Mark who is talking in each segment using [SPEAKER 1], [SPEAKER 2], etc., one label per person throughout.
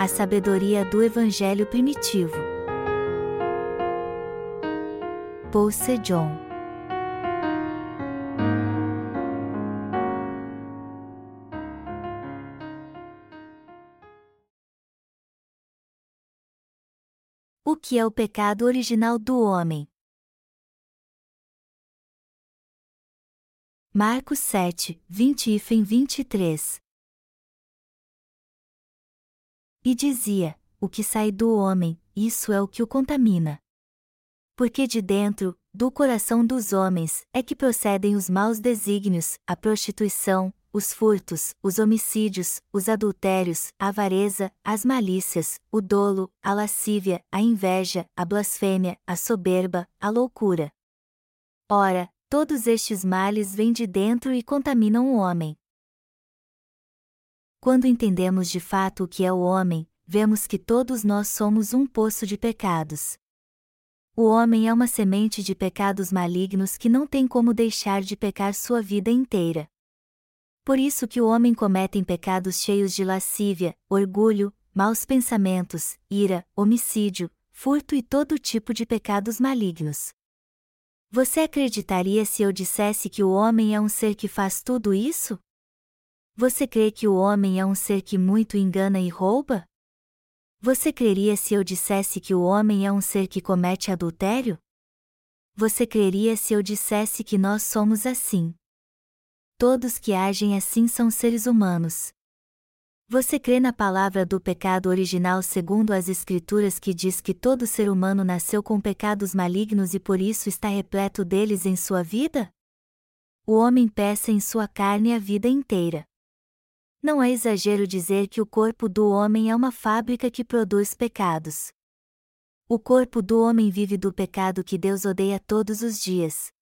[SPEAKER 1] a sabedoria do Evangelho primitivo. Paul Sejong O que é o pecado original do homem? Marcos 7, 20 e 23 E dizia: O que sai do homem, isso é o que o contamina. Porque de dentro, do coração dos homens, é que procedem os maus desígnios, a prostituição, os furtos, os homicídios, os adultérios, a avareza, as malícias, o dolo, a lascívia, a inveja, a blasfêmia, a soberba, a loucura. Ora, Todos estes males vêm de dentro e contaminam o homem. Quando entendemos de fato o que é o homem, vemos que todos nós somos um poço de pecados. O homem é uma semente de pecados malignos que não tem como deixar de pecar sua vida inteira. Por isso que o homem comete pecados cheios de lascívia, orgulho, maus pensamentos, ira, homicídio, furto e todo tipo de pecados malignos. Você acreditaria se eu dissesse que o homem é um ser que faz tudo isso? Você crê que o homem é um ser que muito engana e rouba? Você creria se eu dissesse que o homem é um ser que comete adultério? Você creria se eu dissesse que nós somos assim? Todos que agem assim são seres humanos. Você crê na palavra do pecado original segundo as Escrituras que diz que todo ser humano nasceu com pecados malignos e por isso está repleto deles em sua vida? O homem peça em sua carne a vida inteira. Não é exagero dizer que o corpo do homem é uma fábrica que produz pecados. O corpo do homem vive do pecado que Deus odeia todos os dias.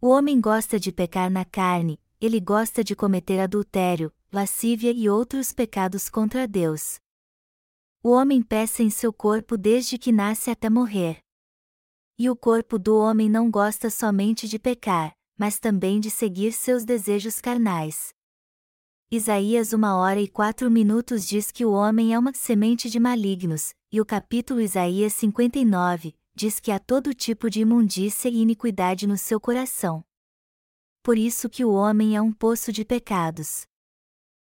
[SPEAKER 1] O homem gosta de pecar na carne, ele gosta de cometer adultério, lascívia e outros pecados contra Deus. O homem peça em seu corpo desde que nasce até morrer. E o corpo do homem não gosta somente de pecar, mas também de seguir seus desejos carnais. Isaías uma hora e quatro minutos diz que o homem é uma semente de malignos, e o capítulo Isaías 59 diz que há todo tipo de imundícia e iniquidade no seu coração. Por isso que o homem é um poço de pecados.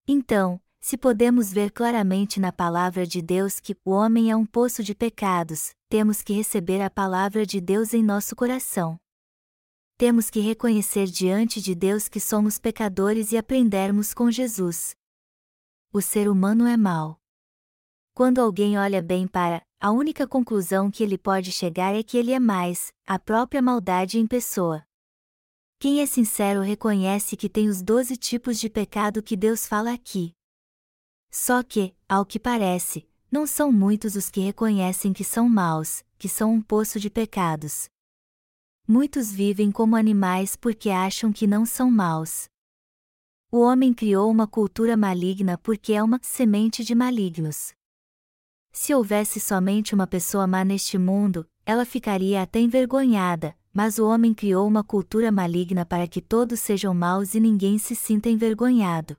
[SPEAKER 1] Então, se podemos ver claramente na palavra de Deus que o homem é um poço de pecados, temos que receber a palavra de Deus em nosso coração. Temos que reconhecer diante de Deus que somos pecadores e aprendermos com Jesus. O ser humano é mau. Quando alguém olha bem para, a única conclusão que ele pode chegar é que ele é mais, a própria maldade em pessoa. Quem é sincero reconhece que tem os doze tipos de pecado que Deus fala aqui. Só que, ao que parece, não são muitos os que reconhecem que são maus, que são um poço de pecados. Muitos vivem como animais porque acham que não são maus. O homem criou uma cultura maligna porque é uma semente de malignos. Se houvesse somente uma pessoa má neste mundo, ela ficaria até envergonhada, mas o homem criou uma cultura maligna para que todos sejam maus e ninguém se sinta envergonhado.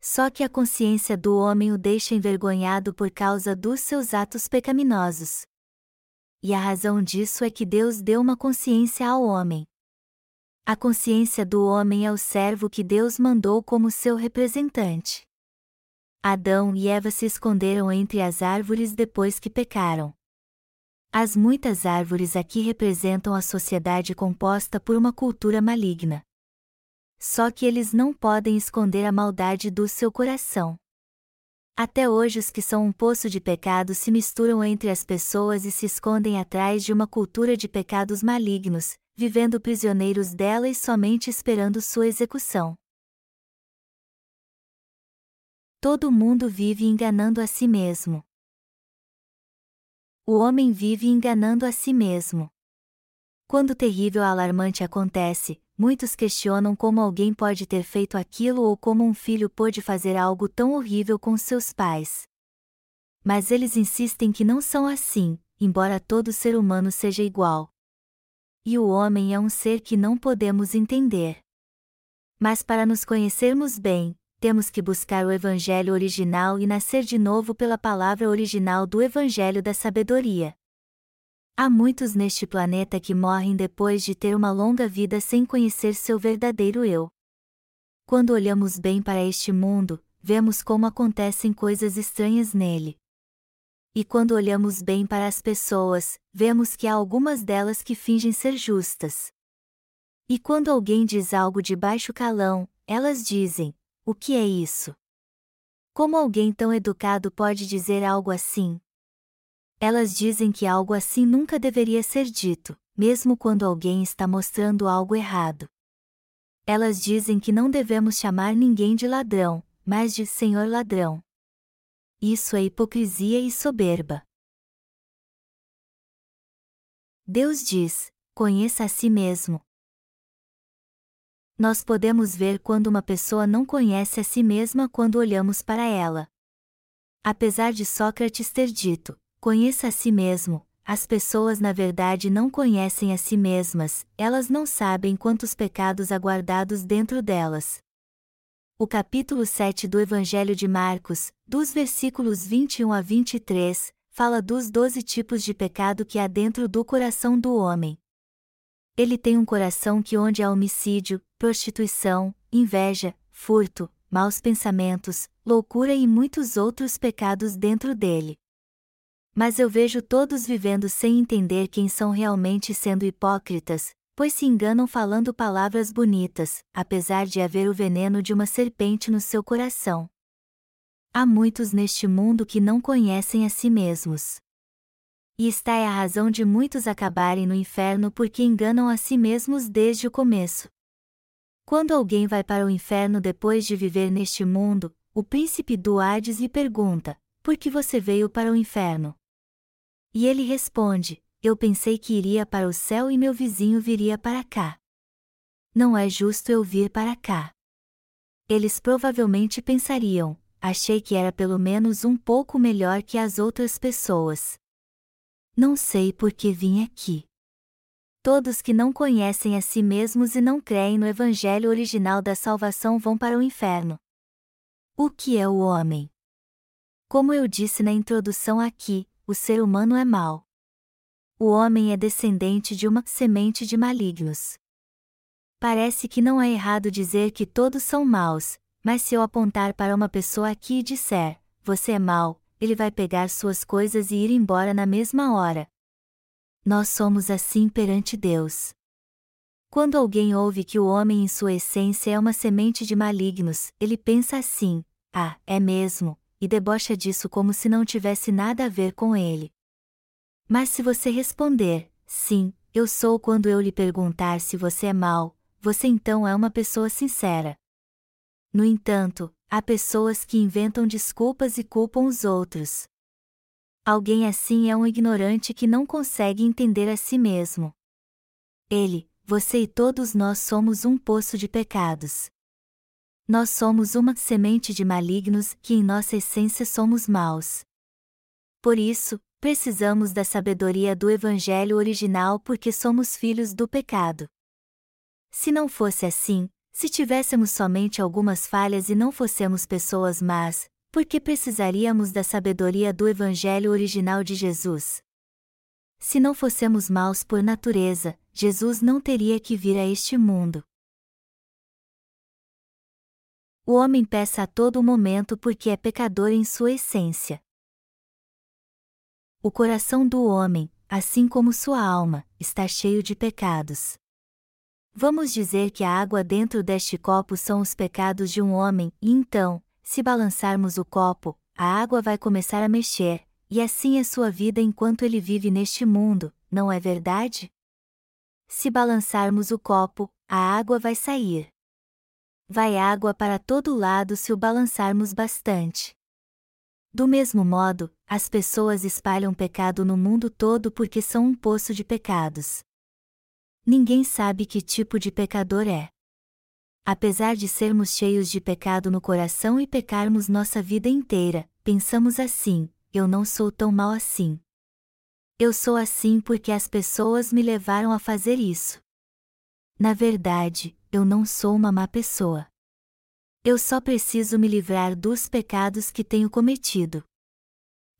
[SPEAKER 1] Só que a consciência do homem o deixa envergonhado por causa dos seus atos pecaminosos. E a razão disso é que Deus deu uma consciência ao homem. A consciência do homem é o servo que Deus mandou como seu representante. Adão e Eva se esconderam entre as árvores depois que pecaram. As muitas árvores aqui representam a sociedade composta por uma cultura maligna. Só que eles não podem esconder a maldade do seu coração. Até hoje, os que são um poço de pecado se misturam entre as pessoas e se escondem atrás de uma cultura de pecados malignos, vivendo prisioneiros dela e somente esperando sua execução. Todo mundo vive enganando a si mesmo o homem vive enganando a si mesmo. Quando o terrível alarmante acontece, muitos questionam como alguém pode ter feito aquilo ou como um filho pôde fazer algo tão horrível com seus pais. Mas eles insistem que não são assim, embora todo ser humano seja igual. E o homem é um ser que não podemos entender. Mas para nos conhecermos bem, temos que buscar o Evangelho original e nascer de novo pela palavra original do Evangelho da Sabedoria. Há muitos neste planeta que morrem depois de ter uma longa vida sem conhecer seu verdadeiro eu. Quando olhamos bem para este mundo, vemos como acontecem coisas estranhas nele. E quando olhamos bem para as pessoas, vemos que há algumas delas que fingem ser justas. E quando alguém diz algo de baixo calão, elas dizem: O que é isso? Como alguém tão educado pode dizer algo assim? Elas dizem que algo assim nunca deveria ser dito, mesmo quando alguém está mostrando algo errado. Elas dizem que não devemos chamar ninguém de ladrão, mas de Senhor ladrão. Isso é hipocrisia e soberba. Deus diz: conheça a si mesmo, nós podemos ver quando uma pessoa não conhece a si mesma quando olhamos para ela. Apesar de Sócrates ter dito: conheça a si mesmo, as pessoas na verdade não conhecem a si mesmas, elas não sabem quantos pecados aguardados dentro delas. O capítulo 7 do Evangelho de Marcos, dos versículos 21 a 23, fala dos doze tipos de pecado que há dentro do coração do homem. Ele tem um coração que onde há homicídio, prostituição, inveja, furto, maus pensamentos, loucura e muitos outros pecados dentro dele. Mas eu vejo todos vivendo sem entender quem são realmente sendo hipócritas, pois se enganam falando palavras bonitas, apesar de haver o veneno de uma serpente no seu coração. Há muitos neste mundo que não conhecem a si mesmos. E está é a razão de muitos acabarem no inferno porque enganam a si mesmos desde o começo. Quando alguém vai para o inferno depois de viver neste mundo, o príncipe do Hades lhe pergunta: Por que você veio para o inferno? E ele responde: Eu pensei que iria para o céu e meu vizinho viria para cá. Não é justo eu vir para cá. Eles provavelmente pensariam: Achei que era pelo menos um pouco melhor que as outras pessoas. Não sei por que vim aqui. Todos que não conhecem a si mesmos e não creem no Evangelho original da salvação vão para o inferno. O que é o homem? Como eu disse na introdução aqui, o ser humano é mau. O homem é descendente de uma semente de malignos. Parece que não é errado dizer que todos são maus, mas se eu apontar para uma pessoa aqui e disser, você é mau, ele vai pegar suas coisas e ir embora na mesma hora. Nós somos assim perante Deus. Quando alguém ouve que o homem em sua essência é uma semente de malignos, ele pensa assim: ah, é mesmo, e debocha disso como se não tivesse nada a ver com ele. Mas se você responder, sim, eu sou quando eu lhe perguntar se você é mau, você então é uma pessoa sincera. No entanto, há pessoas que inventam desculpas e culpam os outros. Alguém assim é um ignorante que não consegue entender a si mesmo. Ele, você e todos nós somos um poço de pecados. Nós somos uma semente de malignos que em nossa essência somos maus. Por isso, precisamos da sabedoria do Evangelho original porque somos filhos do pecado. Se não fosse assim, se tivéssemos somente algumas falhas e não fossemos pessoas más, por que precisaríamos da sabedoria do Evangelho original de Jesus? Se não fossemos maus por natureza, Jesus não teria que vir a este mundo. O homem peça a todo momento porque é pecador em sua essência. O coração do homem, assim como sua alma, está cheio de pecados. Vamos dizer que a água dentro deste copo são os pecados de um homem, e então, se balançarmos o copo, a água vai começar a mexer, e assim é sua vida enquanto ele vive neste mundo, não é verdade? Se balançarmos o copo, a água vai sair. Vai água para todo lado se o balançarmos bastante. Do mesmo modo, as pessoas espalham pecado no mundo todo porque são um poço de pecados ninguém sabe que tipo de pecador é. Apesar de sermos cheios de pecado no coração e pecarmos nossa vida inteira, pensamos assim: eu não sou tão mal assim. Eu sou assim porque as pessoas me levaram a fazer isso. Na verdade, eu não sou uma má pessoa. Eu só preciso me livrar dos pecados que tenho cometido.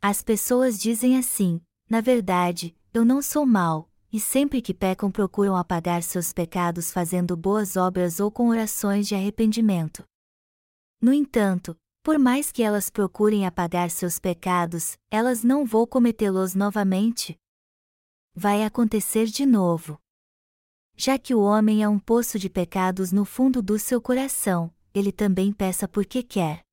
[SPEAKER 1] As pessoas dizem assim: na verdade, eu não sou mau, e sempre que pecam procuram apagar seus pecados fazendo boas obras ou com orações de arrependimento. No entanto, por mais que elas procurem apagar seus pecados, elas não vão cometê-los novamente. Vai acontecer de novo. Já que o homem é um poço de pecados no fundo do seu coração, ele também peça porque quer.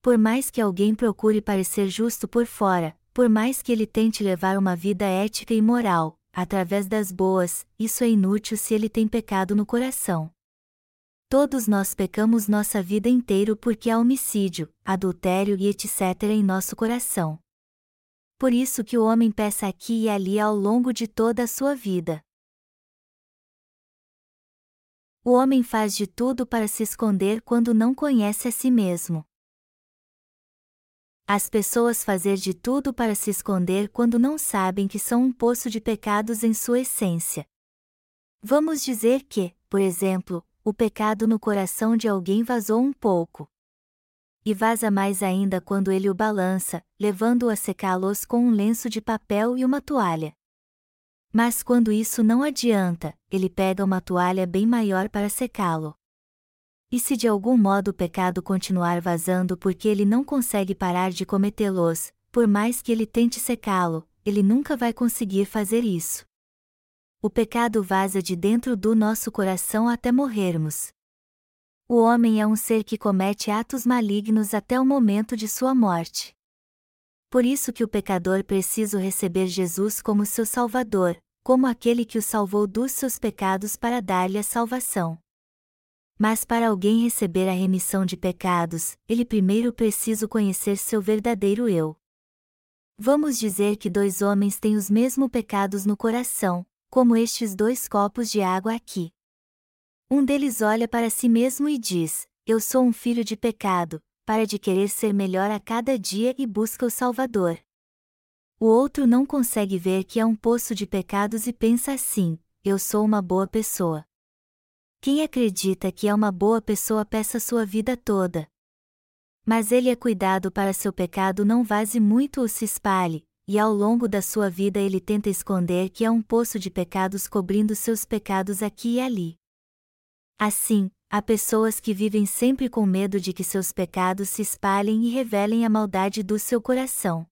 [SPEAKER 1] Por mais que alguém procure parecer justo por fora, por mais que ele tente levar uma vida ética e moral, através das boas, isso é inútil se ele tem pecado no coração. Todos nós pecamos nossa vida inteira porque há homicídio, adultério e etc. em nosso coração. Por isso que o homem peça aqui e ali ao longo de toda a sua vida. O homem faz de tudo para se esconder quando não conhece a si mesmo. As pessoas fazem de tudo para se esconder quando não sabem que são um poço de pecados em sua essência. Vamos dizer que, por exemplo, o pecado no coração de alguém vazou um pouco. E vaza mais ainda quando ele o balança, levando-o a secá-los com um lenço de papel e uma toalha. Mas quando isso não adianta, ele pega uma toalha bem maior para secá-lo. E se de algum modo o pecado continuar vazando porque ele não consegue parar de cometê-los, por mais que ele tente secá-lo, ele nunca vai conseguir fazer isso. O pecado vaza de dentro do nosso coração até morrermos. O homem é um ser que comete atos malignos até o momento de sua morte. Por isso que o pecador precisa receber Jesus como seu Salvador, como aquele que o salvou dos seus pecados para dar-lhe a salvação. Mas para alguém receber a remissão de pecados, ele primeiro precisa conhecer seu verdadeiro eu. Vamos dizer que dois homens têm os mesmos pecados no coração, como estes dois copos de água aqui. Um deles olha para si mesmo e diz: Eu sou um filho de pecado, para de querer ser melhor a cada dia e busca o Salvador. O outro não consegue ver que é um poço de pecados e pensa assim: eu sou uma boa pessoa. Quem acredita que é uma boa pessoa peça sua vida toda. Mas ele é cuidado para seu pecado não vaze muito ou se espalhe, e ao longo da sua vida ele tenta esconder que é um poço de pecados cobrindo seus pecados aqui e ali. Assim, há pessoas que vivem sempre com medo de que seus pecados se espalhem e revelem a maldade do seu coração.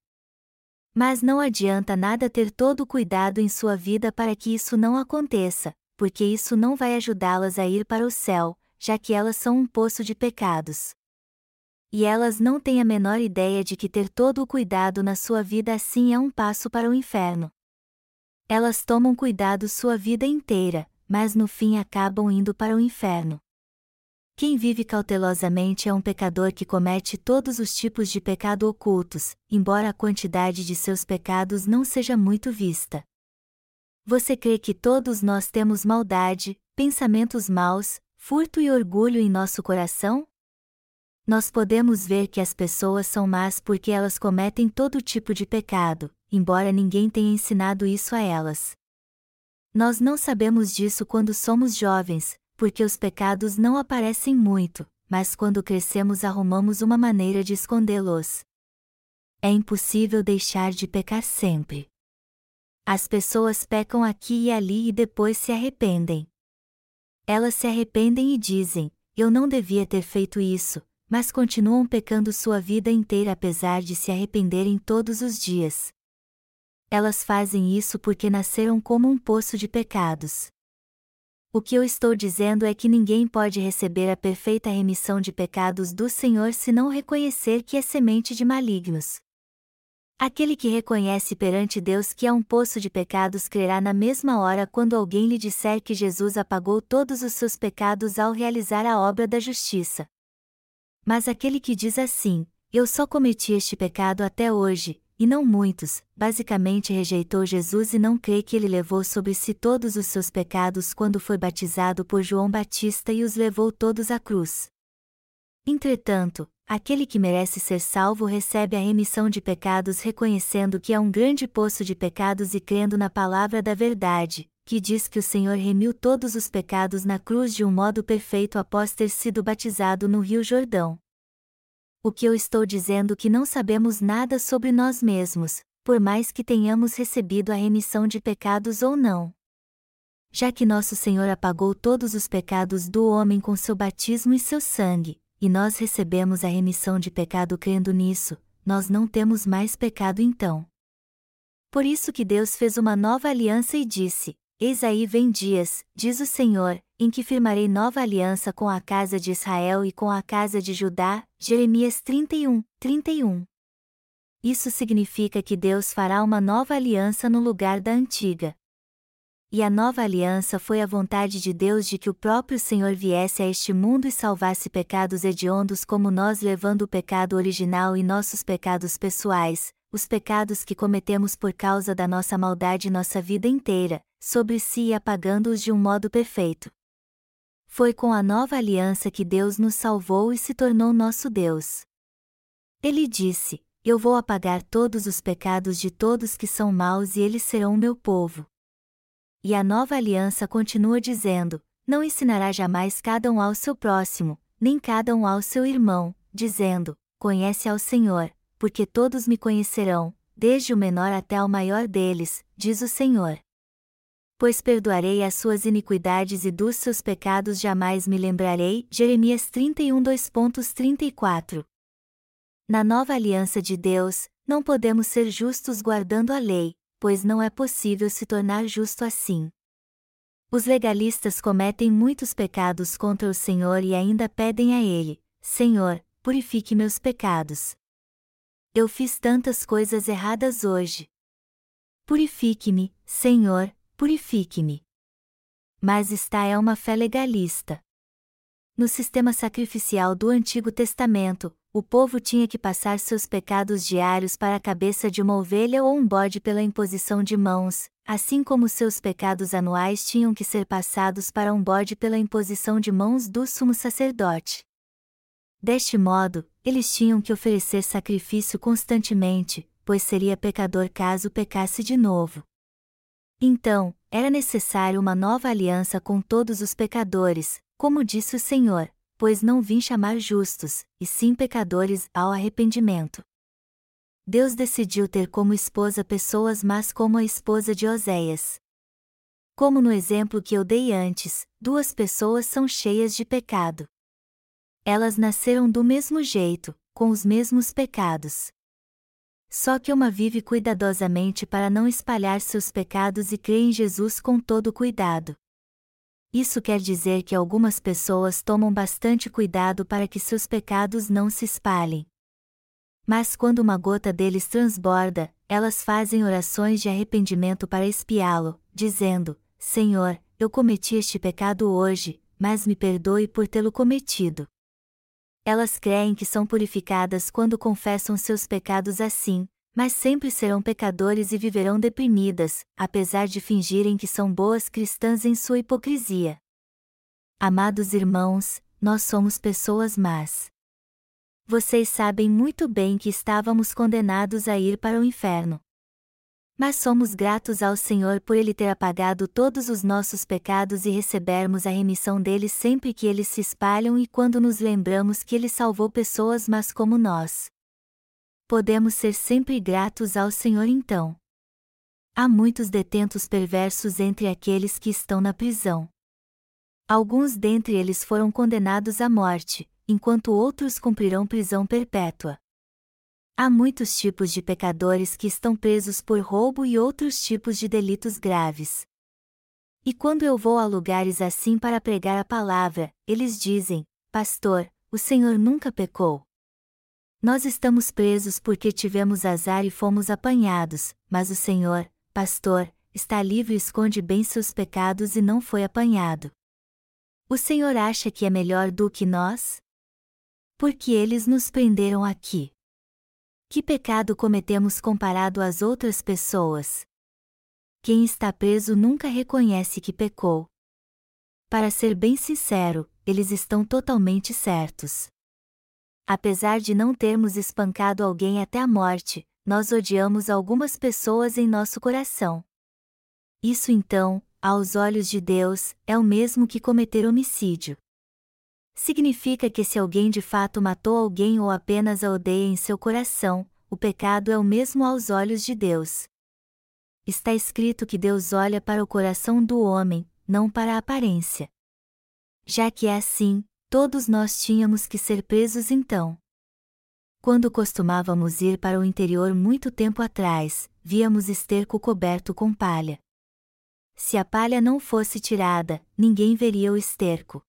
[SPEAKER 1] Mas não adianta nada ter todo o cuidado em sua vida para que isso não aconteça, porque isso não vai ajudá-las a ir para o céu, já que elas são um poço de pecados. E elas não têm a menor ideia de que ter todo o cuidado na sua vida assim é um passo para o inferno. Elas tomam cuidado sua vida inteira, mas no fim acabam indo para o inferno. Quem vive cautelosamente é um pecador que comete todos os tipos de pecado ocultos, embora a quantidade de seus pecados não seja muito vista. Você crê que todos nós temos maldade, pensamentos maus, furto e orgulho em nosso coração? Nós podemos ver que as pessoas são más porque elas cometem todo tipo de pecado, embora ninguém tenha ensinado isso a elas. Nós não sabemos disso quando somos jovens, porque os pecados não aparecem muito, mas quando crescemos arrumamos uma maneira de escondê-los. É impossível deixar de pecar sempre. As pessoas pecam aqui e ali e depois se arrependem. Elas se arrependem e dizem: Eu não devia ter feito isso, mas continuam pecando sua vida inteira apesar de se arrependerem todos os dias. Elas fazem isso porque nasceram como um poço de pecados. O que eu estou dizendo é que ninguém pode receber a perfeita remissão de pecados do Senhor se não reconhecer que é semente de malignos. Aquele que reconhece perante Deus que é um poço de pecados crerá na mesma hora quando alguém lhe disser que Jesus apagou todos os seus pecados ao realizar a obra da justiça. Mas aquele que diz assim: Eu só cometi este pecado até hoje, e não muitos, basicamente rejeitou Jesus e não crê que ele levou sobre si todos os seus pecados quando foi batizado por João Batista e os levou todos à cruz. Entretanto, aquele que merece ser salvo recebe a remissão de pecados reconhecendo que é um grande poço de pecados e crendo na palavra da verdade, que diz que o Senhor remiu todos os pecados na cruz de um modo perfeito após ter sido batizado no Rio Jordão. O que eu estou dizendo que não sabemos nada sobre nós mesmos, por mais que tenhamos recebido a remissão de pecados ou não. Já que nosso Senhor apagou todos os pecados do homem com seu batismo e seu sangue, e nós recebemos a remissão de pecado crendo nisso, nós não temos mais pecado então. Por isso que Deus fez uma nova aliança e disse: Eis aí vem dias, diz o Senhor, em que firmarei nova aliança com a casa de Israel e com a casa de Judá. Jeremias 31, 31. Isso significa que Deus fará uma nova aliança no lugar da antiga. E a nova aliança foi a vontade de Deus de que o próprio Senhor viesse a este mundo e salvasse pecados hediondos como nós, levando o pecado original e nossos pecados pessoais, os pecados que cometemos por causa da nossa maldade nossa vida inteira, sobre si e apagando-os de um modo perfeito. Foi com a nova aliança que Deus nos salvou e se tornou nosso Deus. Ele disse: eu vou apagar todos os pecados de todos que são maus e eles serão meu povo. E a nova aliança continua dizendo: Não ensinará jamais cada um ao seu próximo, nem cada um ao seu irmão, dizendo: Conhece ao Senhor, porque todos me conhecerão, desde o menor até ao maior deles, diz o Senhor. Pois perdoarei as suas iniquidades e dos seus pecados jamais me lembrarei. Jeremias 31 2.34 na nova aliança de Deus, não podemos ser justos guardando a lei, pois não é possível se tornar justo assim. Os legalistas cometem muitos pecados contra o Senhor e ainda pedem a Ele: Senhor, purifique meus pecados. Eu fiz tantas coisas erradas hoje. Purifique-me, Senhor, purifique-me. Mas esta é uma fé legalista. No sistema sacrificial do Antigo Testamento, o povo tinha que passar seus pecados diários para a cabeça de uma ovelha ou um bode pela imposição de mãos, assim como seus pecados anuais tinham que ser passados para um bode pela imposição de mãos do sumo sacerdote. Deste modo, eles tinham que oferecer sacrifício constantemente, pois seria pecador caso pecasse de novo. Então, era necessário uma nova aliança com todos os pecadores, como disse o Senhor, pois não vim chamar justos, e sim pecadores, ao arrependimento. Deus decidiu ter como esposa pessoas más como a esposa de Oséias. Como no exemplo que eu dei antes, duas pessoas são cheias de pecado. Elas nasceram do mesmo jeito, com os mesmos pecados. Só que uma vive cuidadosamente para não espalhar seus pecados e crê em Jesus com todo cuidado. Isso quer dizer que algumas pessoas tomam bastante cuidado para que seus pecados não se espalhem. Mas quando uma gota deles transborda, elas fazem orações de arrependimento para espiá-lo, dizendo: Senhor, eu cometi este pecado hoje, mas me perdoe por tê-lo cometido. Elas creem que são purificadas quando confessam seus pecados assim, mas sempre serão pecadores e viverão deprimidas, apesar de fingirem que são boas cristãs em sua hipocrisia. Amados irmãos, nós somos pessoas más. Vocês sabem muito bem que estávamos condenados a ir para o inferno. Mas somos gratos ao Senhor por Ele ter apagado todos os nossos pecados e recebermos a remissão deles sempre que eles se espalham e quando nos lembramos que Ele salvou pessoas más como nós podemos ser sempre gratos ao Senhor então. Há muitos detentos perversos entre aqueles que estão na prisão. Alguns dentre eles foram condenados à morte, enquanto outros cumprirão prisão perpétua. Há muitos tipos de pecadores que estão presos por roubo e outros tipos de delitos graves. E quando eu vou a lugares assim para pregar a palavra, eles dizem: Pastor, o Senhor nunca pecou. Nós estamos presos porque tivemos azar e fomos apanhados, mas o Senhor, pastor, está livre e esconde bem seus pecados e não foi apanhado. O Senhor acha que é melhor do que nós? Porque eles nos prenderam aqui. Que pecado cometemos comparado às outras pessoas? Quem está preso nunca reconhece que pecou. Para ser bem sincero, eles estão totalmente certos. Apesar de não termos espancado alguém até a morte, nós odiamos algumas pessoas em nosso coração. Isso então, aos olhos de Deus, é o mesmo que cometer homicídio. Significa que se alguém de fato matou alguém ou apenas a odeia em seu coração, o pecado é o mesmo aos olhos de Deus. Está escrito que Deus olha para o coração do homem, não para a aparência. Já que é assim, todos nós tínhamos que ser presos então. Quando costumávamos ir para o interior muito tempo atrás, víamos esterco coberto com palha. Se a palha não fosse tirada, ninguém veria o esterco.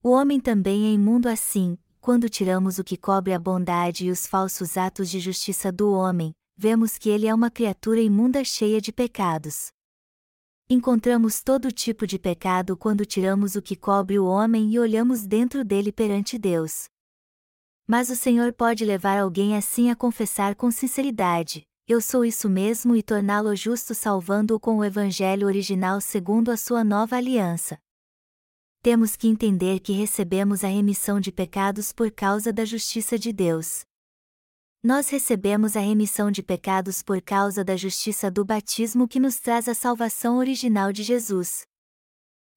[SPEAKER 1] O homem também é imundo assim, quando tiramos o que cobre a bondade e os falsos atos de justiça do homem, vemos que ele é uma criatura imunda cheia de pecados. Encontramos todo tipo de pecado quando tiramos o que cobre o homem e olhamos dentro dele perante Deus. Mas o Senhor pode levar alguém assim a confessar com sinceridade: Eu sou isso mesmo e torná-lo justo salvando-o com o Evangelho original segundo a sua nova aliança temos que entender que recebemos a remissão de pecados por causa da justiça de Deus. Nós recebemos a remissão de pecados por causa da justiça do batismo que nos traz a salvação original de Jesus.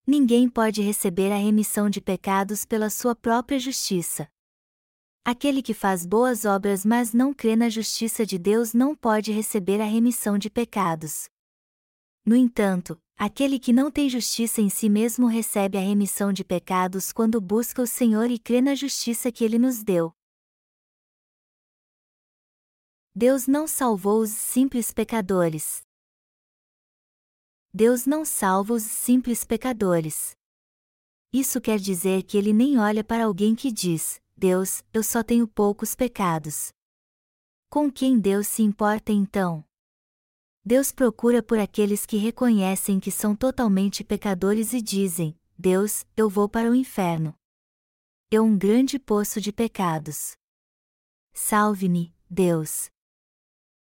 [SPEAKER 1] Ninguém pode receber a remissão de pecados pela sua própria justiça. Aquele que faz boas obras mas não crê na justiça de Deus não pode receber a remissão de pecados. No entanto, Aquele que não tem justiça em si mesmo recebe a remissão de pecados quando busca o Senhor e crê na justiça que ele nos deu. Deus não salvou os simples pecadores. Deus não salva os simples pecadores. Isso quer dizer que ele nem olha para alguém que diz: Deus, eu só tenho poucos pecados. Com quem Deus se importa então? Deus procura por aqueles que reconhecem que são totalmente pecadores e dizem: Deus, eu vou para o inferno. É um grande poço de pecados. Salve-me, Deus.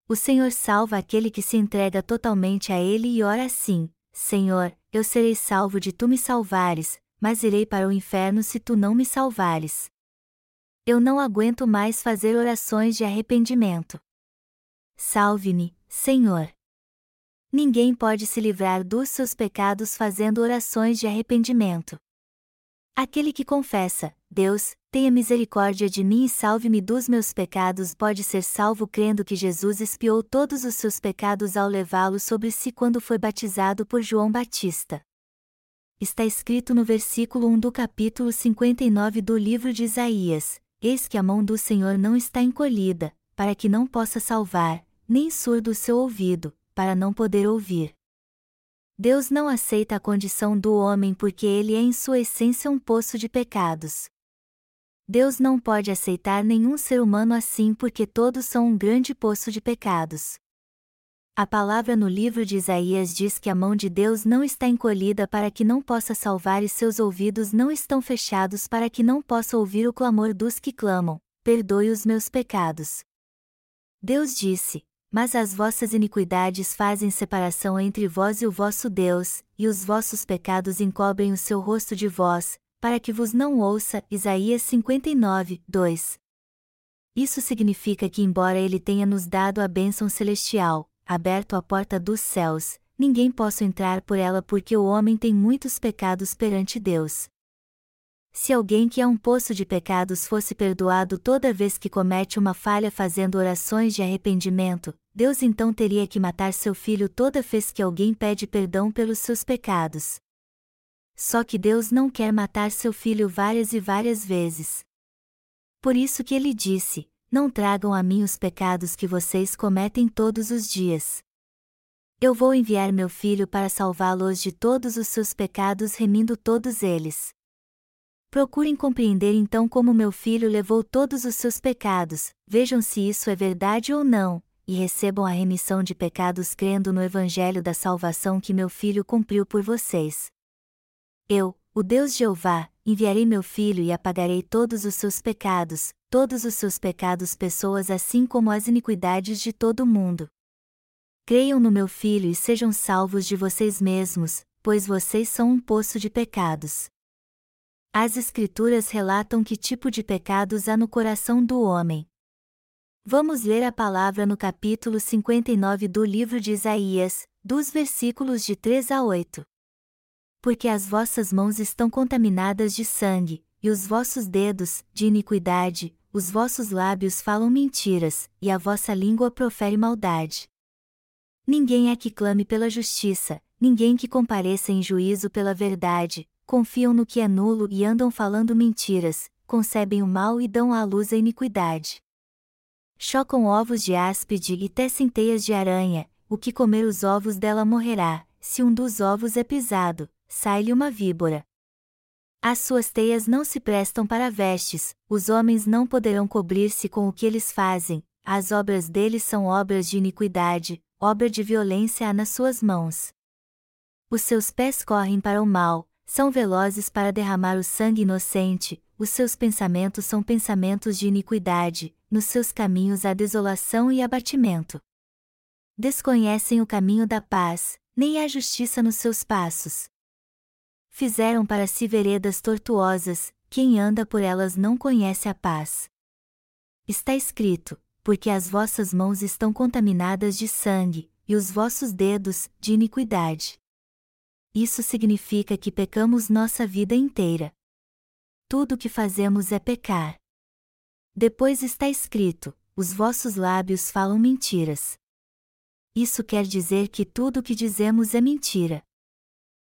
[SPEAKER 1] O Senhor salva aquele que se entrega totalmente a Ele e ora assim: Senhor, eu serei salvo de tu me salvares, mas irei para o inferno se tu não me salvares. Eu não aguento mais fazer orações de arrependimento. Salve-me, Senhor. Ninguém pode se livrar dos seus pecados fazendo orações de arrependimento. Aquele que confessa, Deus, tenha misericórdia de mim e salve-me dos meus pecados, pode ser salvo crendo que Jesus expiou todos os seus pecados ao levá-lo sobre si quando foi batizado por João Batista. Está escrito no versículo 1 do capítulo 59 do livro de Isaías: Eis que a mão do Senhor não está encolhida, para que não possa salvar, nem surdo o seu ouvido, para não poder ouvir. Deus não aceita a condição do homem porque ele é em sua essência um poço de pecados. Deus não pode aceitar nenhum ser humano assim porque todos são um grande poço de pecados. A palavra no livro de Isaías diz que a mão de Deus não está encolhida para que não possa salvar e seus ouvidos não estão fechados para que não possa ouvir o clamor dos que clamam: Perdoe os meus pecados. Deus disse: mas as vossas iniquidades fazem separação entre vós e o vosso Deus, e os vossos pecados encobrem o seu rosto de vós, para que vos não ouça. Isaías 59, 2. Isso significa que, embora Ele tenha nos dado a bênção celestial, aberto a porta dos céus, ninguém possa entrar por ela porque o homem tem muitos pecados perante Deus. Se alguém que é um poço de pecados fosse perdoado toda vez que comete uma falha fazendo orações de arrependimento, Deus então teria que matar seu filho toda vez que alguém pede perdão pelos seus pecados. Só que Deus não quer matar seu filho várias e várias vezes. Por isso que ele disse: Não tragam a mim os pecados que vocês cometem todos os dias. Eu vou enviar meu filho para salvá-los de todos os seus pecados, remindo todos eles. Procurem compreender então como meu filho levou todos os seus pecados, vejam se isso é verdade ou não, e recebam a remissão de pecados crendo no Evangelho da salvação que meu filho cumpriu por vocês. Eu, o Deus Jeová, enviarei meu filho e apagarei todos os seus pecados, todos os seus pecados, pessoas assim como as iniquidades de todo o mundo. Creiam no meu filho e sejam salvos de vocês mesmos, pois vocês são um poço de pecados. As Escrituras relatam que tipo de pecados há no coração do homem. Vamos ler a palavra no capítulo 59 do livro de Isaías, dos versículos de 3 a 8. porque as vossas mãos estão contaminadas de sangue, e os vossos dedos, de iniquidade, os vossos lábios falam mentiras, e a vossa língua profere maldade. Ninguém é que clame pela justiça, ninguém que compareça em juízo pela verdade, confiam no que é nulo e andam falando mentiras, concebem o mal e dão à luz a iniquidade. Chocam ovos de áspide e tecem teias de aranha, o que comer os ovos dela morrerá, se um dos ovos é pisado, sai-lhe uma víbora. As suas teias não se prestam para vestes, os homens não poderão cobrir-se com o que eles fazem, as obras deles são obras de iniquidade, obra de violência há nas suas mãos. Os seus pés correm para o mal, são velozes para derramar o sangue inocente, os seus pensamentos são pensamentos de iniquidade, nos seus caminhos há desolação e abatimento. Desconhecem o caminho da paz, nem há justiça nos seus passos fizeram para si veredas tortuosas, quem anda por elas não conhece a paz. Está escrito: porque as vossas mãos estão contaminadas de sangue, e os vossos dedos, de iniquidade. Isso significa que pecamos nossa vida inteira. Tudo o que fazemos é pecar. Depois está escrito: os vossos lábios falam mentiras. Isso quer dizer que tudo o que dizemos é mentira.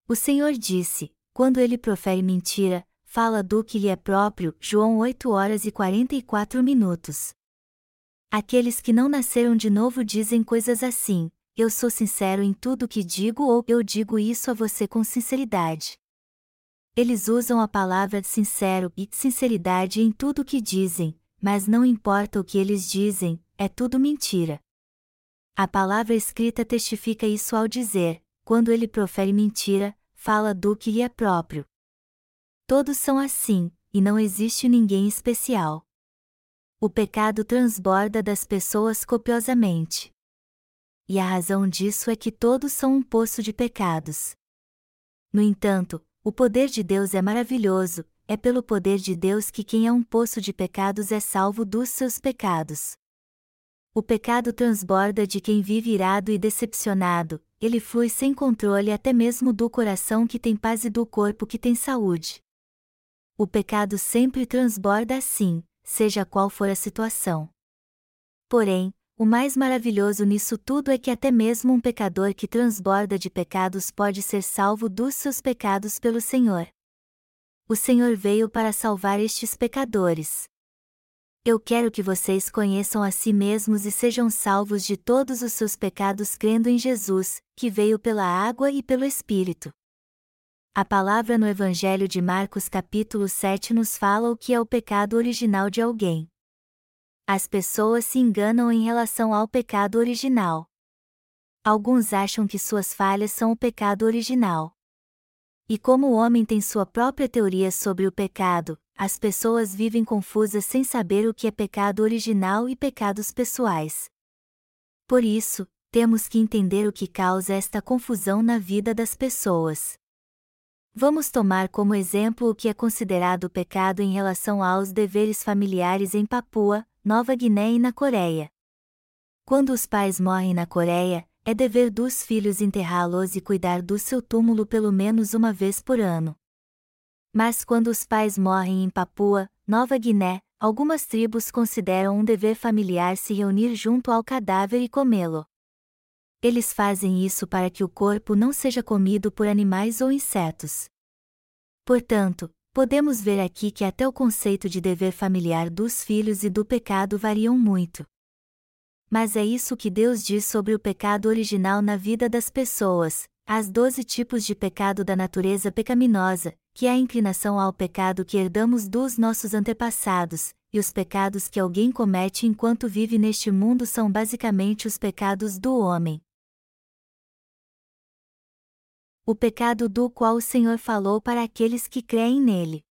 [SPEAKER 1] O Senhor disse: quando ele profere mentira, fala do que lhe é próprio. João 8 horas e 44 minutos. Aqueles que não nasceram de novo dizem coisas assim: Eu sou sincero em tudo o que digo ou eu digo isso a você com sinceridade. Eles usam a palavra sincero e sinceridade em tudo o que dizem, mas não importa o que eles dizem, é tudo mentira. A palavra escrita testifica isso ao dizer: quando ele profere mentira, fala do que lhe é próprio. Todos são assim, e não existe ninguém especial. O pecado transborda das pessoas copiosamente. E a razão disso é que todos são um poço de pecados. No entanto, o poder de Deus é maravilhoso, é pelo poder de Deus que quem é um poço de pecados é salvo dos seus pecados. O pecado transborda de quem vive irado e decepcionado, ele flui sem controle até mesmo do coração que tem paz e do corpo que tem saúde. O pecado sempre transborda assim, seja qual for a situação. Porém, o mais maravilhoso nisso tudo é que até mesmo um pecador que transborda de pecados pode ser salvo dos seus pecados pelo Senhor. O Senhor veio para salvar estes pecadores. Eu quero que vocês conheçam a si mesmos e sejam salvos de todos os seus pecados crendo em Jesus, que veio pela água e pelo Espírito. A palavra no Evangelho de Marcos capítulo 7 nos fala o que é o pecado original de alguém. As pessoas se enganam em relação ao pecado original. Alguns acham que suas falhas são o pecado original. E como o homem tem sua própria teoria sobre o pecado, as pessoas vivem confusas sem saber o que é pecado original e pecados pessoais. Por isso, temos que entender o que causa esta confusão na vida das pessoas. Vamos tomar como exemplo o que é considerado pecado em relação aos deveres familiares em Papua, Nova Guiné e na Coreia. Quando os pais morrem na Coreia, é dever dos filhos enterrá-los e cuidar do seu túmulo pelo menos uma vez por ano. Mas quando os pais morrem em Papua, Nova Guiné, algumas tribos consideram um dever familiar se reunir junto ao cadáver e comê-lo. Eles fazem isso para que o corpo não seja comido por animais ou insetos. Portanto, podemos ver aqui que até o conceito de dever familiar dos filhos e do pecado variam muito. Mas é isso que Deus diz sobre o pecado original na vida das pessoas, as doze tipos de pecado da natureza pecaminosa, que é a inclinação ao pecado que herdamos dos nossos antepassados, e os pecados que alguém comete enquanto vive neste mundo são basicamente os pecados do homem. O pecado do qual o Senhor falou para aqueles que creem nele.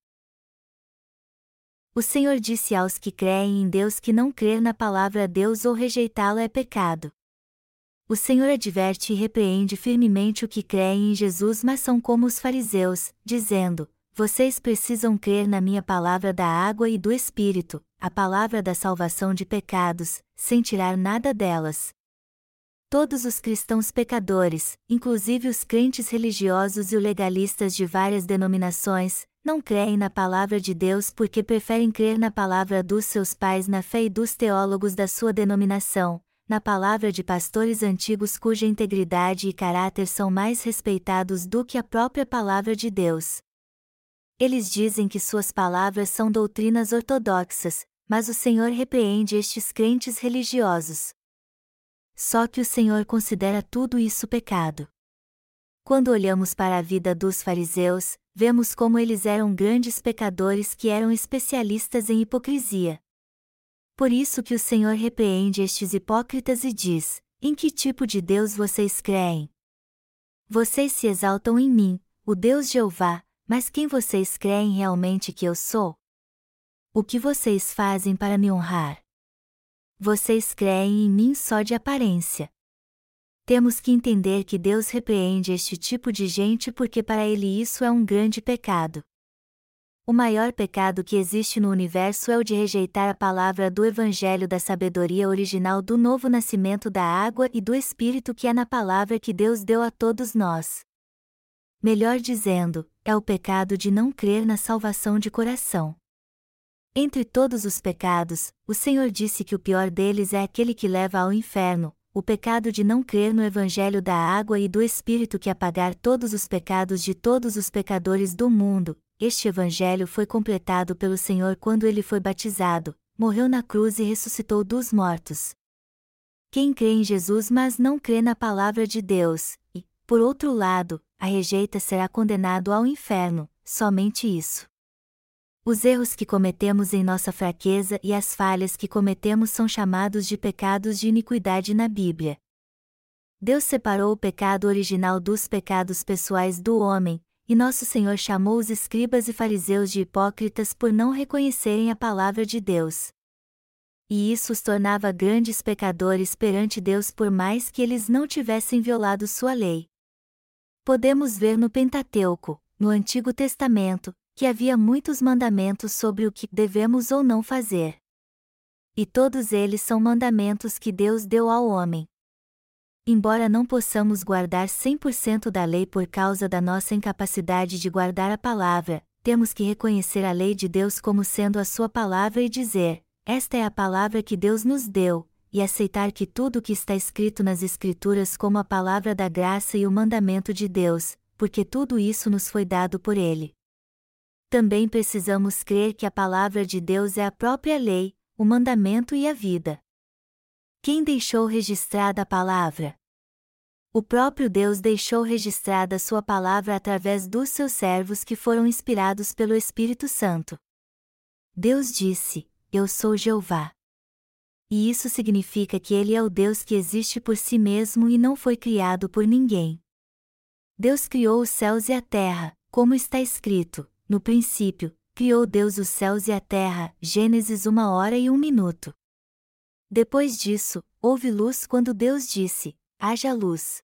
[SPEAKER 1] O Senhor disse aos que creem em Deus que não crer na palavra Deus ou rejeitá-la é pecado. O Senhor adverte e repreende firmemente o que creem em Jesus, mas são como os fariseus, dizendo: Vocês precisam crer na minha palavra da água e do Espírito, a palavra da salvação de pecados, sem tirar nada delas. Todos os cristãos pecadores, inclusive os crentes religiosos e os legalistas de várias denominações, não creem na palavra de Deus porque preferem crer na palavra dos seus pais na fé e dos teólogos da sua denominação, na palavra de pastores antigos cuja integridade e caráter são mais respeitados do que a própria palavra de Deus. Eles dizem que suas palavras são doutrinas ortodoxas, mas o Senhor repreende estes crentes religiosos. Só que o Senhor considera tudo isso pecado. Quando olhamos para a vida dos fariseus, vemos como eles eram grandes pecadores que eram especialistas em hipocrisia. Por isso que o Senhor repreende estes hipócritas e diz: Em que tipo de Deus vocês creem? Vocês se exaltam em mim, o Deus Jeová, mas quem vocês creem realmente que eu sou? O que vocês fazem para me honrar? Vocês creem em mim só de aparência temos que entender que Deus repreende este tipo de gente porque para ele isso é um grande pecado. O maior pecado que existe no universo é o de rejeitar a palavra do Evangelho da sabedoria original do novo nascimento da água e do Espírito que é na palavra que Deus deu a todos nós. Melhor dizendo, é o pecado de não crer na salvação de coração. Entre todos os pecados, o Senhor disse que o pior deles é aquele que leva ao inferno, o pecado de não crer no Evangelho da água e do Espírito que apagar todos os pecados de todos os pecadores do mundo, este Evangelho foi completado pelo Senhor quando ele foi batizado, morreu na cruz e ressuscitou dos mortos. Quem crê em Jesus mas não crê na palavra de Deus, e, por outro lado, a rejeita será condenado ao inferno, somente isso. Os erros que cometemos em nossa fraqueza e as falhas que cometemos são chamados de pecados de iniquidade na Bíblia. Deus separou o pecado original dos pecados pessoais do homem, e nosso Senhor chamou os escribas e fariseus de hipócritas por não reconhecerem a palavra de Deus. E isso os tornava grandes pecadores perante Deus por mais que eles não tivessem violado sua lei. Podemos ver no Pentateuco, no Antigo Testamento, que havia muitos mandamentos sobre o que devemos ou não fazer. E todos eles são mandamentos que Deus deu ao homem. Embora não possamos guardar 100% da lei por causa da nossa incapacidade de guardar a palavra, temos que reconhecer a lei de Deus como sendo a sua palavra e dizer: Esta é a palavra que Deus nos deu, e aceitar que tudo o que está escrito nas Escrituras como a palavra da graça e o mandamento de Deus, porque tudo isso nos foi dado por Ele também precisamos crer que a palavra de Deus é a própria lei, o mandamento e a vida. Quem deixou registrada a palavra? O próprio Deus deixou registrada sua palavra através dos seus servos que foram inspirados pelo Espírito Santo. Deus disse: Eu sou Jeová. E isso significa que Ele é o Deus que existe por si mesmo e não foi criado por ninguém. Deus criou os céus e a terra, como está escrito: no princípio, criou Deus os céus e a terra. Gênesis uma hora e um minuto. Depois disso, houve luz quando Deus disse: haja luz.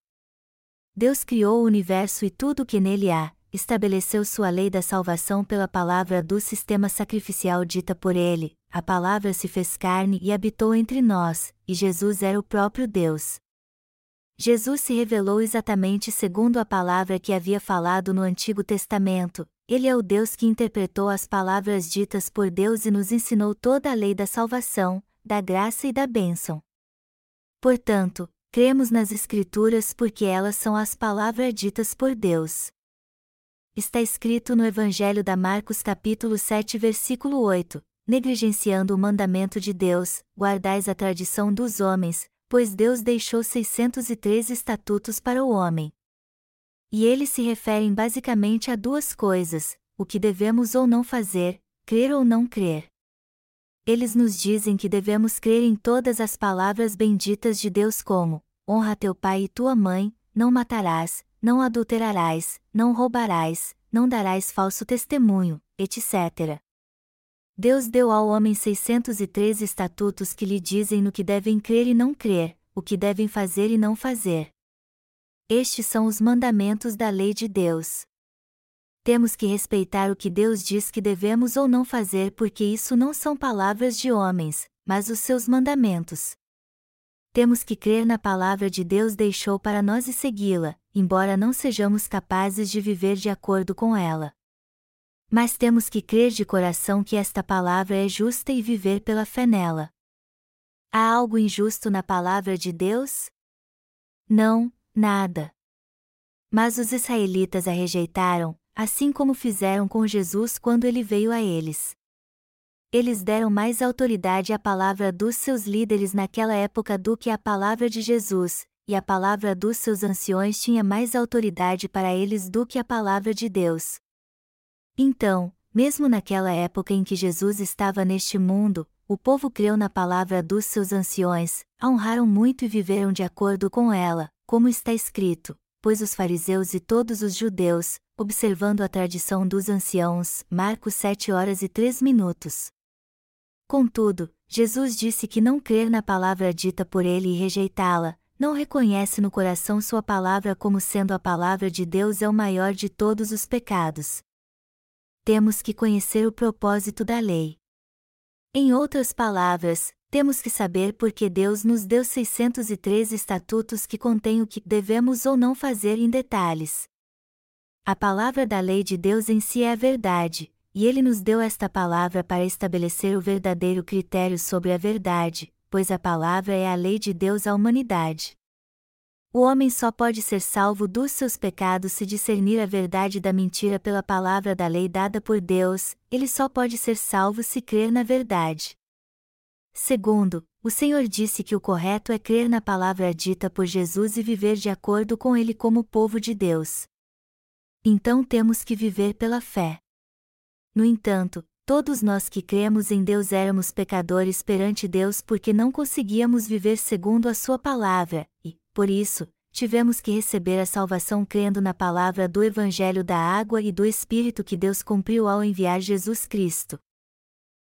[SPEAKER 1] Deus criou o universo e tudo o que nele há, estabeleceu sua lei da salvação pela palavra do sistema sacrificial dita por ele, a palavra se fez carne e habitou entre nós, e Jesus era o próprio Deus. Jesus se revelou exatamente segundo a palavra que havia falado no Antigo Testamento, ele é o Deus que interpretou as palavras ditas por Deus e nos ensinou toda a lei da salvação, da graça e da bênção. Portanto, cremos nas Escrituras porque elas são as palavras ditas por Deus. Está escrito no Evangelho da Marcos capítulo 7 versículo 8, negligenciando o mandamento de Deus, guardais a tradição dos homens, pois Deus deixou 603 estatutos para o homem. E eles se referem basicamente a duas coisas: o que devemos ou não fazer, crer ou não crer. Eles nos dizem que devemos crer em todas as palavras benditas de Deus como: honra teu pai e tua mãe, não matarás, não adulterarás, não roubarás, não darás falso testemunho, etc. Deus deu ao homem 603 estatutos que lhe dizem no que devem crer e não crer, o que devem fazer e não fazer. Estes são os mandamentos da lei de Deus. Temos que respeitar o que Deus diz que devemos ou não fazer porque isso não são palavras de homens, mas os seus mandamentos. temos que crer na palavra de Deus deixou para nós e segui-la, embora não sejamos capazes de viver de acordo com ela. Mas temos que crer de coração que esta palavra é justa e viver pela fé nela. Há algo injusto na palavra de Deus? Não, nada. Mas os israelitas a rejeitaram, assim como fizeram com Jesus quando ele veio a eles. Eles deram mais autoridade à palavra dos seus líderes naquela época do que à palavra de Jesus, e a palavra dos seus anciões tinha mais autoridade para eles do que a palavra de Deus. Então, mesmo naquela época em que Jesus estava neste mundo, o povo creu na palavra dos seus anciões, a honraram muito e viveram de acordo com ela, como está escrito: pois os fariseus e todos os judeus, observando a tradição dos anciãos, Marcos 7 horas e 3 minutos. Contudo, Jesus disse que não crer na palavra dita por ele e rejeitá-la, não reconhece no coração sua palavra como sendo a palavra de Deus é o maior de todos os pecados, temos que conhecer o propósito da lei. Em outras palavras, temos que saber por que Deus nos deu 603 estatutos que contêm o que devemos ou não fazer em detalhes. A palavra da lei de Deus em si é a verdade, e Ele nos deu esta palavra para estabelecer o verdadeiro critério sobre a verdade, pois a palavra é a lei de Deus à humanidade. O homem só pode ser salvo dos seus pecados se discernir a verdade da mentira pela palavra da lei dada por Deus, ele só pode ser salvo se crer na verdade. Segundo, o Senhor disse que o correto é crer na palavra dita por Jesus e viver de acordo com ele como povo de Deus. Então temos que viver pela fé. No entanto, todos nós que cremos em Deus éramos pecadores perante Deus porque não conseguíamos viver segundo a Sua palavra, e, por isso, tivemos que receber a salvação crendo na palavra do Evangelho da água e do Espírito que Deus cumpriu ao enviar Jesus Cristo.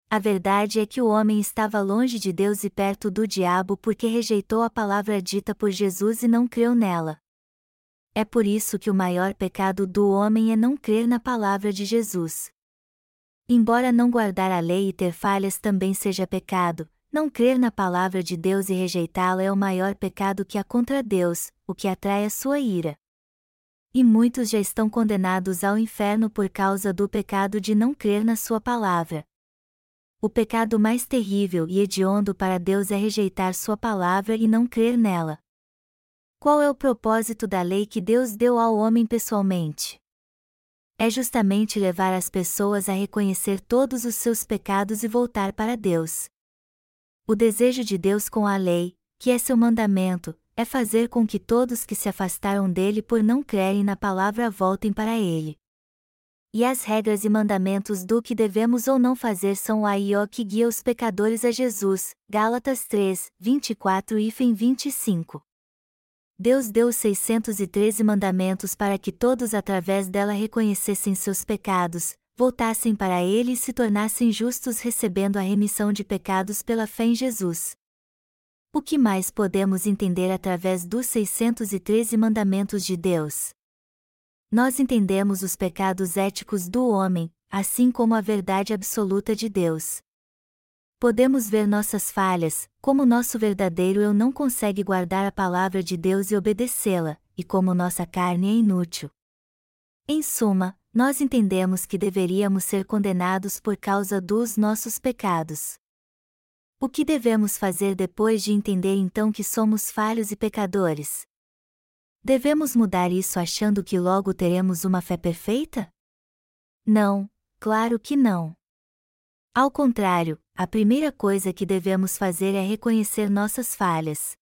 [SPEAKER 1] A verdade é que o homem estava longe de Deus e perto do diabo porque rejeitou a palavra dita por Jesus e não creu nela. É por isso que o maior pecado do homem é não crer na palavra de Jesus. Embora não guardar a lei e ter falhas também seja pecado, não crer na palavra de Deus e rejeitá-la é o maior pecado que há contra Deus, o que atrai a sua ira. E muitos já estão condenados ao inferno por causa do pecado de não crer na sua palavra. O pecado mais terrível e hediondo para Deus é rejeitar sua palavra e não crer nela. Qual é o propósito da lei que Deus deu ao homem pessoalmente? É justamente levar as pessoas a reconhecer todos os seus pecados e voltar para Deus. O desejo de Deus com a lei, que é seu mandamento, é fazer com que todos que se afastaram dele por não crerem na palavra voltem para ele. E as regras e mandamentos do que devemos ou não fazer são o que guia os pecadores a Jesus. Gálatas 3, 24 e 25. Deus deu os 613 mandamentos para que todos através dela reconhecessem seus pecados, voltassem para ele e se tornassem justos recebendo a remissão de pecados pela fé em Jesus. O que mais podemos entender através dos 613 mandamentos de Deus? Nós entendemos os pecados éticos do homem, assim como a verdade absoluta de Deus. Podemos ver nossas falhas, como nosso verdadeiro eu não consegue guardar a palavra de Deus e obedecê-la, e como nossa carne é inútil. Em suma, nós entendemos que deveríamos ser condenados por causa dos nossos pecados. O que devemos fazer depois de entender então que somos falhos e pecadores? Devemos mudar isso achando que logo teremos uma fé perfeita? Não, claro que não. Ao contrário, a primeira coisa que devemos fazer é reconhecer nossas falhas,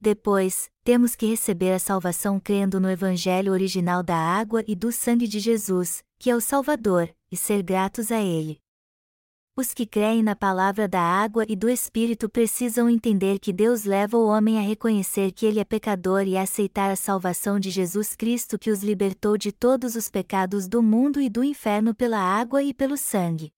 [SPEAKER 1] depois, temos que receber a salvação crendo no Evangelho original da água e do sangue de Jesus, que é o Salvador, e ser gratos a Ele. Os que creem na palavra da água e do Espírito precisam entender que Deus leva o homem a reconhecer que ele é pecador e a aceitar a salvação de Jesus Cristo que os libertou de todos os pecados do mundo e do inferno pela água e pelo sangue.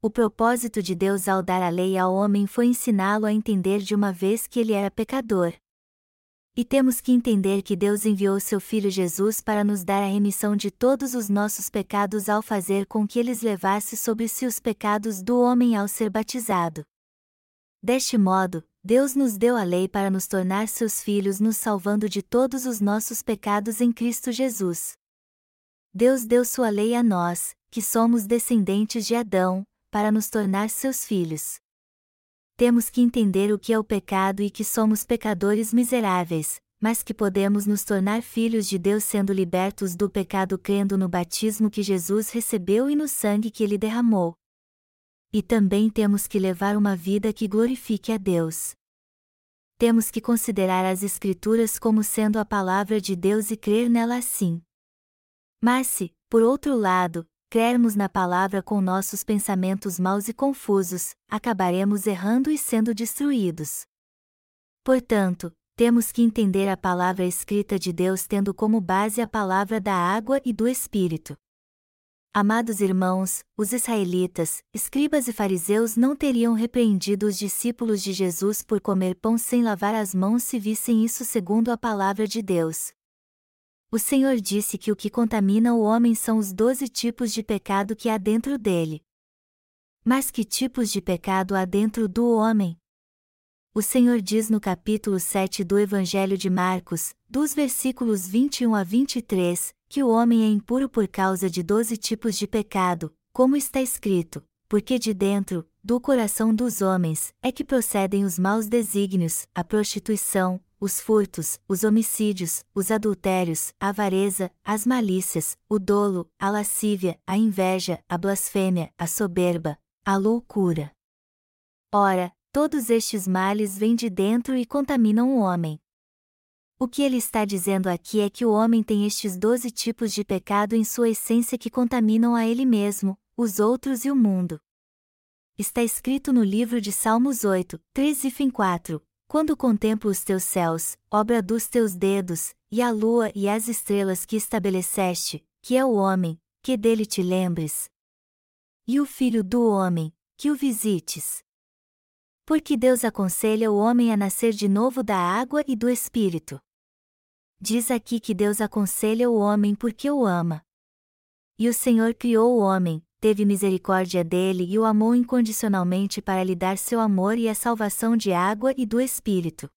[SPEAKER 1] O propósito de Deus ao dar a lei ao homem foi ensiná-lo a entender de uma vez que ele era pecador. E temos que entender que Deus enviou seu Filho Jesus para nos dar a remissão de todos os nossos pecados ao fazer com que eles levasse sobre si os pecados do homem ao ser batizado. Deste modo, Deus nos deu a lei para nos tornar seus filhos, nos salvando de todos os nossos pecados em Cristo Jesus. Deus deu sua lei a nós, que somos descendentes de Adão, para nos tornar seus filhos. Temos que entender o que é o pecado e que somos pecadores miseráveis, mas que podemos nos tornar filhos de Deus sendo libertos do pecado crendo no batismo que Jesus recebeu e no sangue que ele derramou. E também temos que levar uma vida que glorifique a Deus. Temos que considerar as Escrituras como sendo a palavra de Deus e crer nela assim. Mas se, por outro lado, crermos na palavra com nossos pensamentos maus e confusos, acabaremos errando e sendo destruídos. Portanto, temos que entender a palavra escrita de Deus tendo como base a palavra da água e do Espírito. Amados irmãos, os israelitas, escribas e fariseus não teriam repreendido os discípulos de Jesus por comer pão sem lavar as mãos se vissem isso segundo a palavra de Deus. O Senhor disse que o que contamina o homem são os doze tipos de pecado que há dentro dele. Mas que tipos de pecado há dentro do homem? O Senhor diz no capítulo 7 do Evangelho de Marcos, dos versículos 21 a 23, que o homem é impuro por causa de doze tipos de pecado, como está escrito, porque de dentro, do coração dos homens, é que procedem os maus desígnios, a prostituição, os furtos, os homicídios, os adultérios, a avareza, as malícias, o dolo, a lascívia, a inveja, a blasfêmia, a soberba, a loucura. Ora, todos estes males vêm de dentro e contaminam o homem. O que ele está dizendo aqui é que o homem tem estes doze tipos de pecado em sua essência que contaminam a ele mesmo, os outros e o mundo. Está escrito no livro de Salmos 8, 3 e 4, quando contemplo os teus céus, obra dos teus dedos, e a lua e as estrelas que estabeleceste, que é o homem, que dele te lembres. E o filho do homem, que o visites. Porque Deus aconselha o homem a nascer de novo da água e do Espírito. Diz aqui que Deus aconselha o homem porque o ama. E o Senhor criou o homem, teve misericórdia dele e o amou incondicionalmente para lhe dar seu amor e a salvação de água e do Espírito.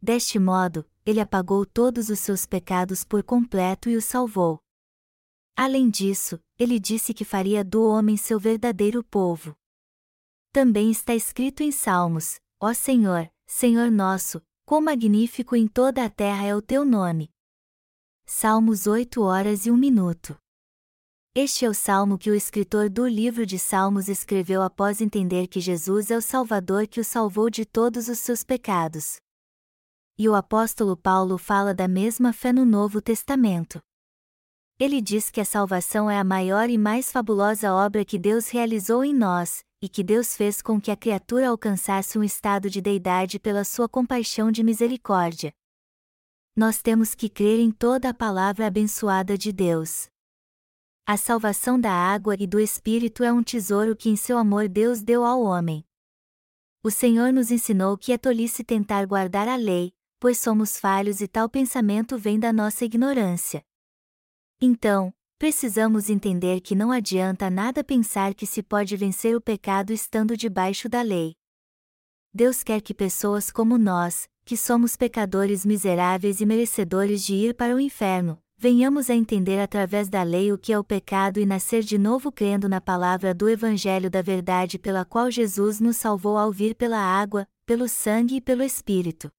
[SPEAKER 1] Deste modo, ele apagou todos os seus pecados por completo e o salvou. Além disso, ele disse que faria do homem seu verdadeiro povo. Também está escrito em Salmos: Ó Senhor, Senhor nosso, quão magnífico em toda a terra é o teu nome. Salmos 8 horas e 1 minuto. Este é o salmo que o escritor do livro de Salmos escreveu após entender que Jesus é o Salvador que o salvou de todos os seus pecados. E o apóstolo Paulo fala da mesma fé no Novo Testamento. Ele diz que a salvação é a maior e mais fabulosa obra que Deus realizou em nós, e que Deus fez com que a criatura alcançasse um estado de deidade pela sua compaixão de misericórdia. Nós temos que crer em toda a palavra abençoada de Deus. A salvação da água e do Espírito é um tesouro que em seu amor Deus deu ao homem. O Senhor nos ensinou que é tolice tentar guardar a lei, pois somos falhos e tal pensamento vem da nossa ignorância. Então, precisamos entender que não adianta nada pensar que se pode vencer o pecado estando debaixo da lei. Deus quer que pessoas como nós, que somos pecadores miseráveis e merecedores de ir para o inferno, venhamos a entender através da lei o que é o pecado e nascer de novo crendo na palavra do Evangelho da Verdade pela qual Jesus nos salvou ao vir pela água, pelo sangue e pelo Espírito.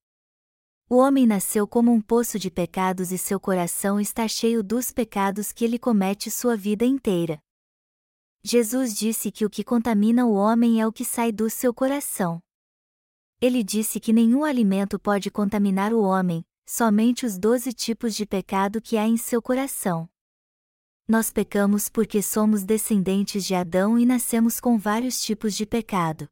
[SPEAKER 1] O homem nasceu como um poço de pecados e seu coração está cheio dos pecados que ele comete sua vida inteira. Jesus disse que o que contamina o homem é o que sai do seu coração. Ele disse que nenhum alimento pode contaminar o homem, somente os doze tipos de pecado que há em seu coração. Nós pecamos porque somos descendentes de Adão e nascemos com vários tipos de pecado.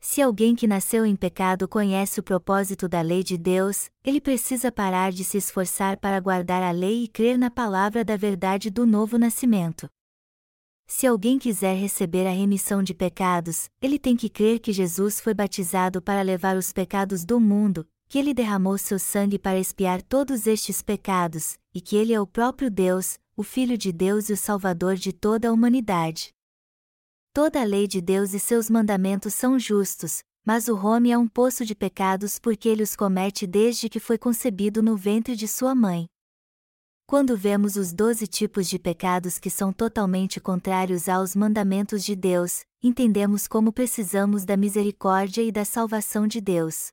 [SPEAKER 1] Se alguém que nasceu em pecado conhece o propósito da lei de Deus, ele precisa parar de se esforçar para guardar a lei e crer na palavra da verdade do novo nascimento. Se alguém quiser receber a remissão de pecados, ele tem que crer que Jesus foi batizado para levar os pecados do mundo, que ele derramou seu sangue para expiar todos estes pecados, e que ele é o próprio Deus, o Filho de Deus e o Salvador de toda a humanidade. Toda a lei de Deus e seus mandamentos são justos, mas o homem é um poço de pecados porque ele os comete desde que foi concebido no ventre de sua mãe. Quando vemos os doze tipos de pecados que são totalmente contrários aos mandamentos de Deus, entendemos como precisamos da misericórdia e da salvação de Deus.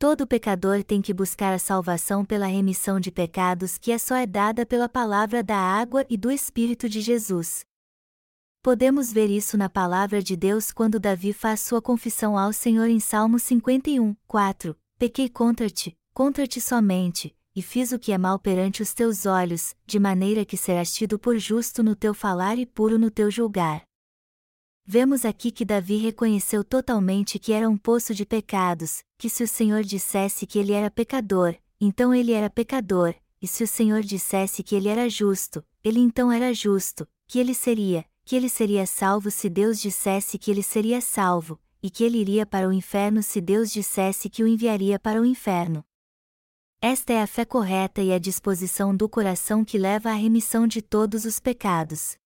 [SPEAKER 1] Todo pecador tem que buscar a salvação pela remissão de pecados que é só é dada pela palavra da água e do Espírito de Jesus. Podemos ver isso na palavra de Deus quando Davi faz sua confissão ao Senhor em Salmo 51, 4: Pequei contra ti, contra ti somente, e fiz o que é mal perante os teus olhos, de maneira que serás tido por justo no teu falar e puro no teu julgar. Vemos aqui que Davi reconheceu totalmente que era um poço de pecados, que se o Senhor dissesse que ele era pecador, então ele era pecador, e se o Senhor dissesse que ele era justo, ele então era justo, que ele seria, que ele seria salvo se Deus dissesse que ele seria salvo, e que ele iria para o inferno se Deus dissesse que o enviaria para o inferno. Esta é a fé correta e a disposição do coração que leva à remissão de todos os pecados.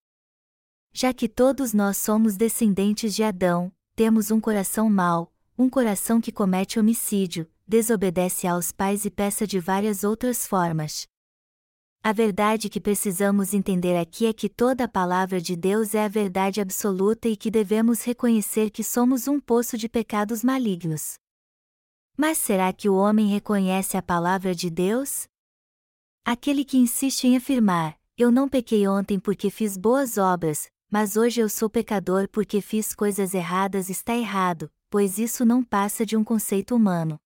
[SPEAKER 1] Já que todos nós somos descendentes de Adão, temos um coração mau, um coração que comete homicídio, desobedece aos pais e peça de várias outras formas. A verdade que precisamos entender aqui é que toda a palavra de Deus é a verdade absoluta e que devemos reconhecer que somos um poço de pecados malignos. Mas será que o homem reconhece a palavra de Deus? Aquele que insiste em afirmar: Eu não pequei ontem porque fiz boas obras, mas hoje eu sou pecador porque fiz coisas erradas está errado, pois isso não passa de um conceito humano.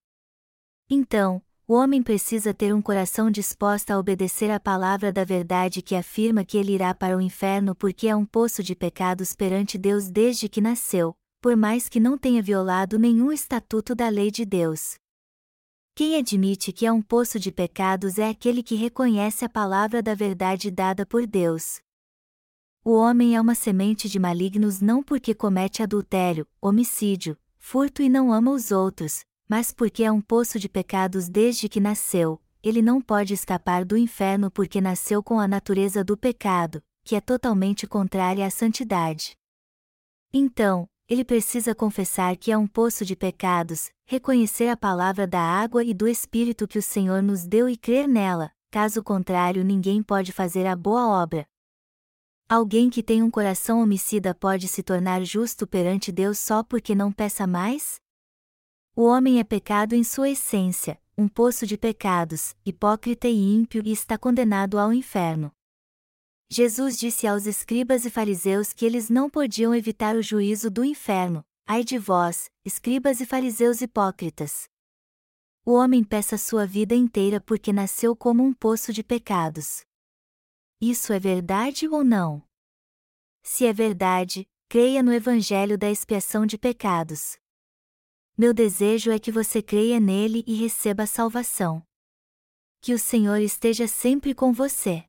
[SPEAKER 1] Então, o homem precisa ter um coração disposto a obedecer à palavra da verdade que afirma que ele irá para o inferno porque é um poço de pecados perante Deus desde que nasceu, por mais que não tenha violado nenhum estatuto da lei de Deus. Quem admite que é um poço de pecados é aquele que reconhece a palavra da verdade dada por Deus. O homem é uma semente de malignos não porque comete adultério, homicídio, furto e não ama os outros, mas porque é um poço de pecados desde que nasceu, ele não pode escapar do inferno porque nasceu com a natureza do pecado, que é totalmente contrária à santidade. Então, ele precisa confessar que é um poço de pecados, reconhecer a palavra da água e do Espírito que o Senhor nos deu e crer nela, caso contrário, ninguém pode fazer a boa obra. Alguém que tem um coração homicida pode se tornar justo perante Deus só porque não peça mais? O homem é pecado em sua essência, um poço de pecados, hipócrita e ímpio e está condenado ao inferno. Jesus disse aos escribas e fariseus que eles não podiam evitar o juízo do inferno. Ai de vós, escribas e fariseus hipócritas! O homem peça sua vida inteira porque nasceu como um poço de pecados. Isso é verdade ou não? Se é verdade, creia no Evangelho da expiação de pecados. Meu desejo é que você creia nele e receba a salvação. Que o Senhor esteja sempre com você.